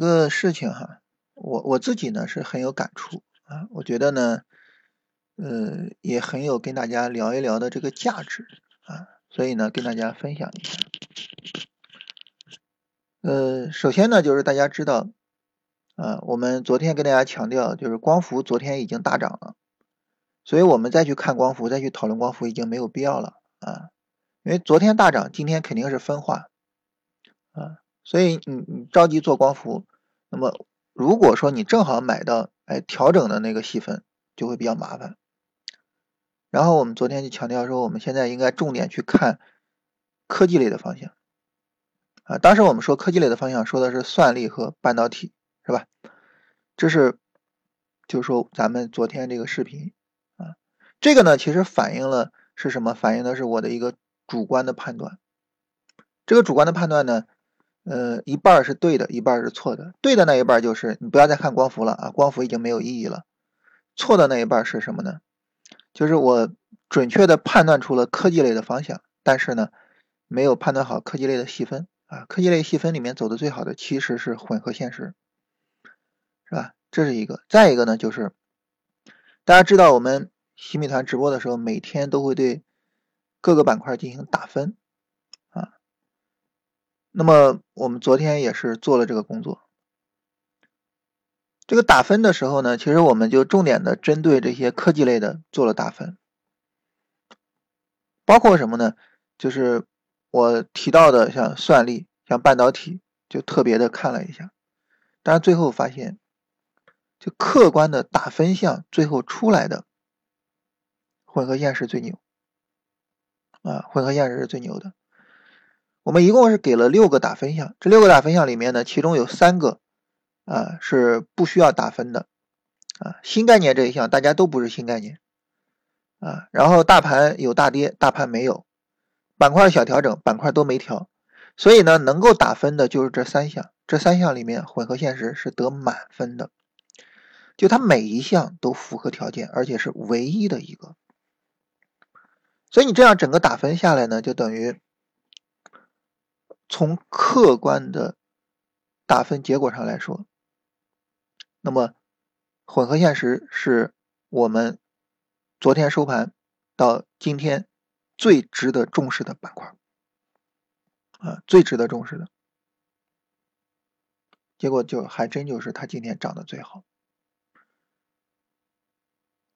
个事情哈，我我自己呢是很有感触啊，我觉得呢，呃，也很有跟大家聊一聊的这个价值啊，所以呢跟大家分享一下。呃，首先呢就是大家知道，啊，我们昨天跟大家强调，就是光伏昨天已经大涨了，所以我们再去看光伏，再去讨论光伏已经没有必要了啊，因为昨天大涨，今天肯定是分化啊。所以你你着急做光伏，那么如果说你正好买到哎调整的那个细分，就会比较麻烦。然后我们昨天就强调说，我们现在应该重点去看科技类的方向啊。当时我们说科技类的方向，说的是算力和半导体，是吧？这是就是说咱们昨天这个视频啊，这个呢其实反映了是什么？反映的是我的一个主观的判断。这个主观的判断呢？呃，一半是对的，一半是错的。对的那一半就是你不要再看光伏了啊，光伏已经没有意义了。错的那一半是什么呢？就是我准确的判断出了科技类的方向，但是呢，没有判断好科技类的细分啊。科技类细分里面走的最好的其实是混合现实，是吧？这是一个。再一个呢，就是大家知道我们新米团直播的时候，每天都会对各个板块进行打分。那么我们昨天也是做了这个工作。这个打分的时候呢，其实我们就重点的针对这些科技类的做了打分，包括什么呢？就是我提到的像算力、像半导体，就特别的看了一下。但是最后发现，就客观的打分项，最后出来的混合现实最牛啊，混合现实是最牛的。我们一共是给了六个打分项，这六个打分项里面呢，其中有三个啊是不需要打分的啊。新概念这一项大家都不是新概念啊。然后大盘有大跌，大盘没有；板块小调整，板块都没调。所以呢，能够打分的就是这三项。这三项里面，混合现实是得满分的，就它每一项都符合条件，而且是唯一的一个。所以你这样整个打分下来呢，就等于。从客观的打分结果上来说，那么混合现实是我们昨天收盘到今天最值得重视的板块啊，最值得重视的。结果就还真就是它今天涨得最好。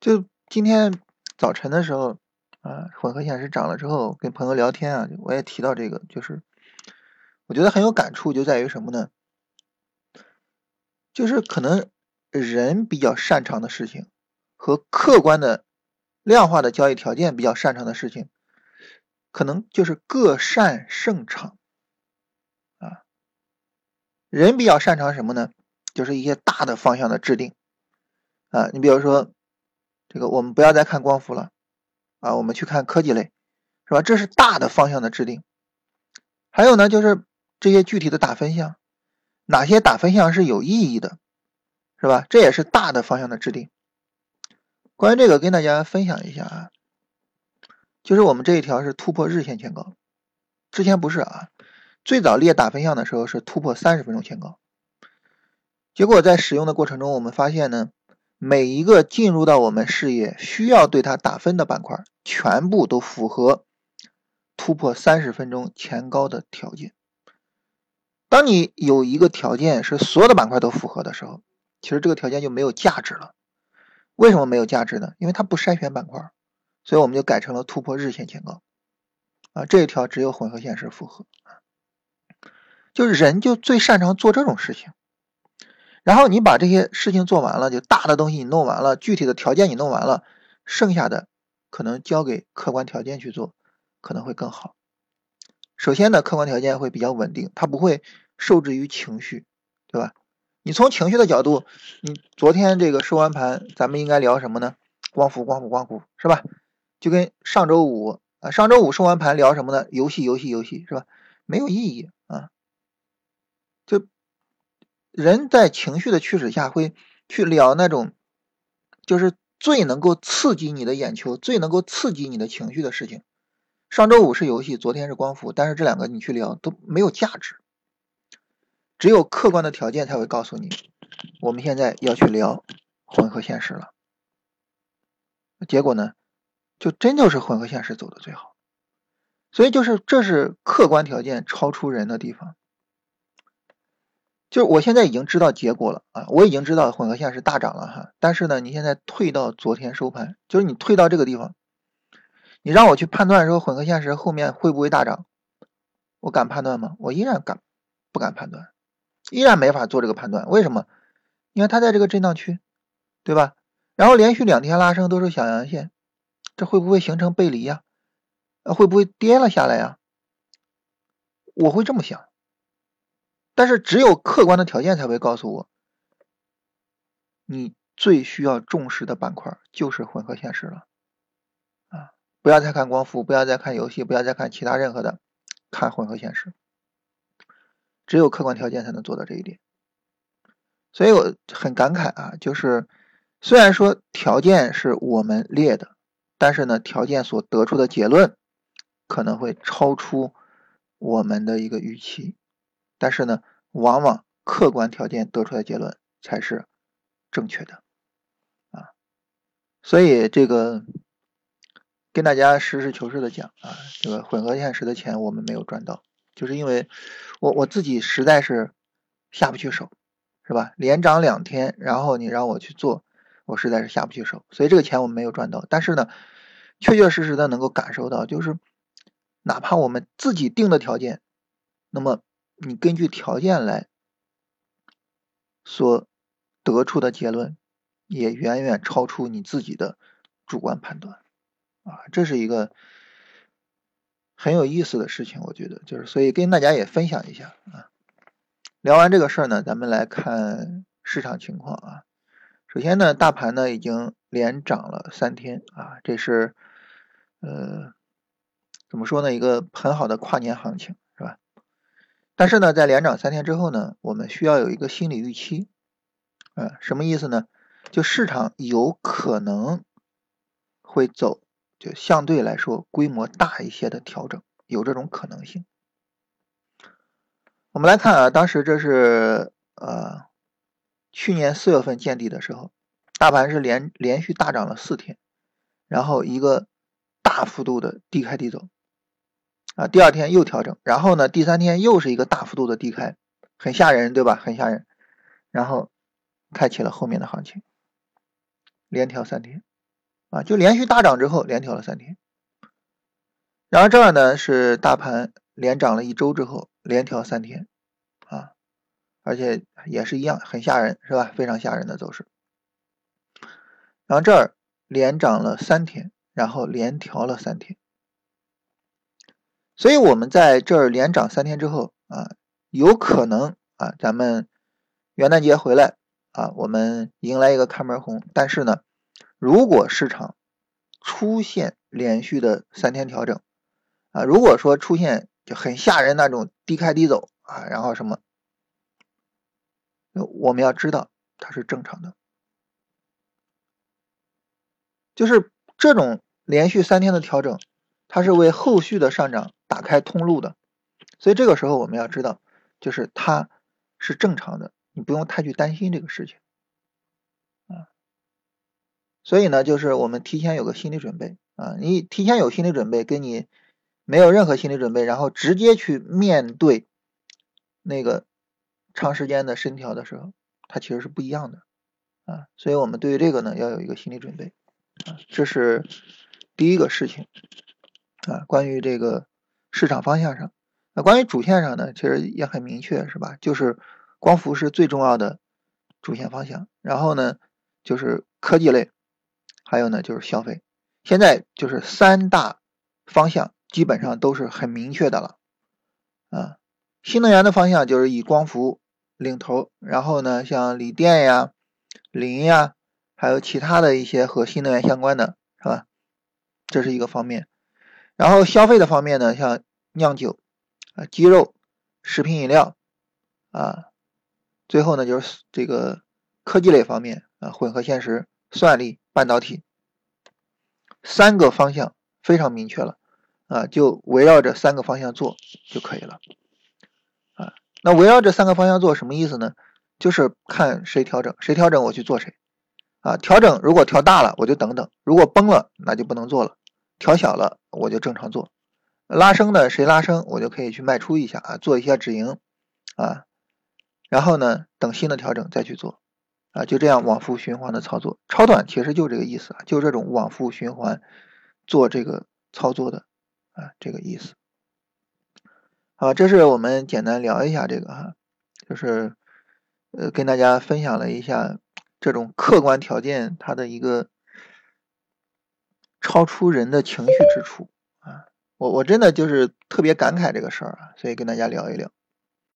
就今天早晨的时候啊，混合现实涨了之后，跟朋友聊天啊，我也提到这个，就是。我觉得很有感触，就在于什么呢？就是可能人比较擅长的事情，和客观的量化的交易条件比较擅长的事情，可能就是各擅胜场啊。人比较擅长什么呢？就是一些大的方向的制定啊。你比如说，这个我们不要再看光伏了啊，我们去看科技类，是吧？这是大的方向的制定。还有呢，就是。这些具体的打分项，哪些打分项是有意义的，是吧？这也是大的方向的制定。关于这个，跟大家分享一下啊，就是我们这一条是突破日线前高，之前不是啊，最早列打分项的时候是突破三十分钟前高，结果在使用的过程中，我们发现呢，每一个进入到我们视野需要对它打分的板块，全部都符合突破三十分钟前高的条件。当你有一个条件是所有的板块都符合的时候，其实这个条件就没有价值了。为什么没有价值呢？因为它不筛选板块，所以我们就改成了突破日线前高。啊，这一条只有混合现实符合。就是人就最擅长做这种事情。然后你把这些事情做完了，就大的东西你弄完了，具体的条件你弄完了，剩下的可能交给客观条件去做，可能会更好。首先呢，客观条件会比较稳定，它不会。受制于情绪，对吧？你从情绪的角度，你昨天这个收完盘，咱们应该聊什么呢？光伏，光伏，光伏，是吧？就跟上周五啊，上周五收完盘聊什么呢？游戏，游戏，游戏，是吧？没有意义啊。就人在情绪的驱使下，会去聊那种就是最能够刺激你的眼球、最能够刺激你的情绪的事情。上周五是游戏，昨天是光伏，但是这两个你去聊都没有价值。只有客观的条件才会告诉你，我们现在要去聊混合现实了。结果呢，就真就是混合现实走的最好。所以就是这是客观条件超出人的地方。就是我现在已经知道结果了啊，我已经知道混合现实大涨了哈。但是呢，你现在退到昨天收盘，就是你退到这个地方，你让我去判断说混合现实后面会不会大涨，我敢判断吗？我依然敢不敢判断？依然没法做这个判断，为什么？你看它在这个震荡区，对吧？然后连续两天拉升都是小阳线，这会不会形成背离呀？会不会跌了下来呀？我会这么想，但是只有客观的条件才会告诉我，你最需要重视的板块就是混合现实了！不要再看光伏，不要再看游戏，不要再看其他任何的，看混合现实。只有客观条件才能做到这一点，所以我很感慨啊，就是虽然说条件是我们列的，但是呢，条件所得出的结论可能会超出我们的一个预期，但是呢，往往客观条件得出的结论才是正确的啊，所以这个跟大家实事求是的讲啊，这个混合现实的钱我们没有赚到。就是因为我我自己实在是下不去手，是吧？连涨两天，然后你让我去做，我实在是下不去手，所以这个钱我们没有赚到。但是呢，确确实实的能够感受到，就是哪怕我们自己定的条件，那么你根据条件来所得出的结论，也远远超出你自己的主观判断啊，这是一个。很有意思的事情，我觉得就是，所以跟大家也分享一下啊。聊完这个事儿呢，咱们来看市场情况啊。首先呢，大盘呢已经连涨了三天啊，这是呃怎么说呢，一个很好的跨年行情是吧？但是呢，在连涨三天之后呢，我们需要有一个心理预期啊，什么意思呢？就市场有可能会走。就相对来说规模大一些的调整，有这种可能性。我们来看啊，当时这是呃去年四月份见底的时候，大盘是连连续大涨了四天，然后一个大幅度的低开低走啊，第二天又调整，然后呢第三天又是一个大幅度的低开，很吓人对吧？很吓人，然后开启了后面的行情，连调三天。啊，就连续大涨之后连调了三天，然后这儿呢是大盘连涨了一周之后连调三天，啊，而且也是一样很吓人，是吧？非常吓人的走势。然后这儿连涨了三天，然后连调了三天，所以我们在这儿连涨三天之后啊，有可能啊，咱们元旦节回来啊，我们迎来一个开门红，但是呢。如果市场出现连续的三天调整啊，如果说出现就很吓人那种低开低走啊，然后什么，我们要知道它是正常的，就是这种连续三天的调整，它是为后续的上涨打开通路的，所以这个时候我们要知道，就是它是正常的，你不用太去担心这个事情。所以呢，就是我们提前有个心理准备啊，你提前有心理准备，跟你没有任何心理准备，然后直接去面对那个长时间的深调的时候，它其实是不一样的啊。所以我们对于这个呢，要有一个心理准备啊，这是第一个事情啊。关于这个市场方向上，那关于主线上呢，其实也很明确，是吧？就是光伏是最重要的主线方向，然后呢，就是科技类。还有呢，就是消费，现在就是三大方向基本上都是很明确的了，啊，新能源的方向就是以光伏领头，然后呢，像锂电呀、磷呀，还有其他的一些和新能源相关的，是吧？这是一个方面。然后消费的方面呢，像酿酒啊、鸡肉、食品饮料啊，最后呢就是这个科技类方面啊，混合现实、算力。半导体三个方向非常明确了啊，就围绕着三个方向做就可以了啊。那围绕这三个方向做什么意思呢？就是看谁调整，谁调整我去做谁。啊，调整如果调大了我就等等，如果崩了那就不能做了。调小了我就正常做。拉升的谁拉升我就可以去卖出一下啊，做一下止盈啊，然后呢等新的调整再去做。啊，就这样往复循环的操作，超短其实就这个意思啊，就这种往复循环做这个操作的啊，这个意思。好，这是我们简单聊一下这个哈，就是呃跟大家分享了一下这种客观条件它的一个超出人的情绪之处啊，我我真的就是特别感慨这个事儿啊，所以跟大家聊一聊。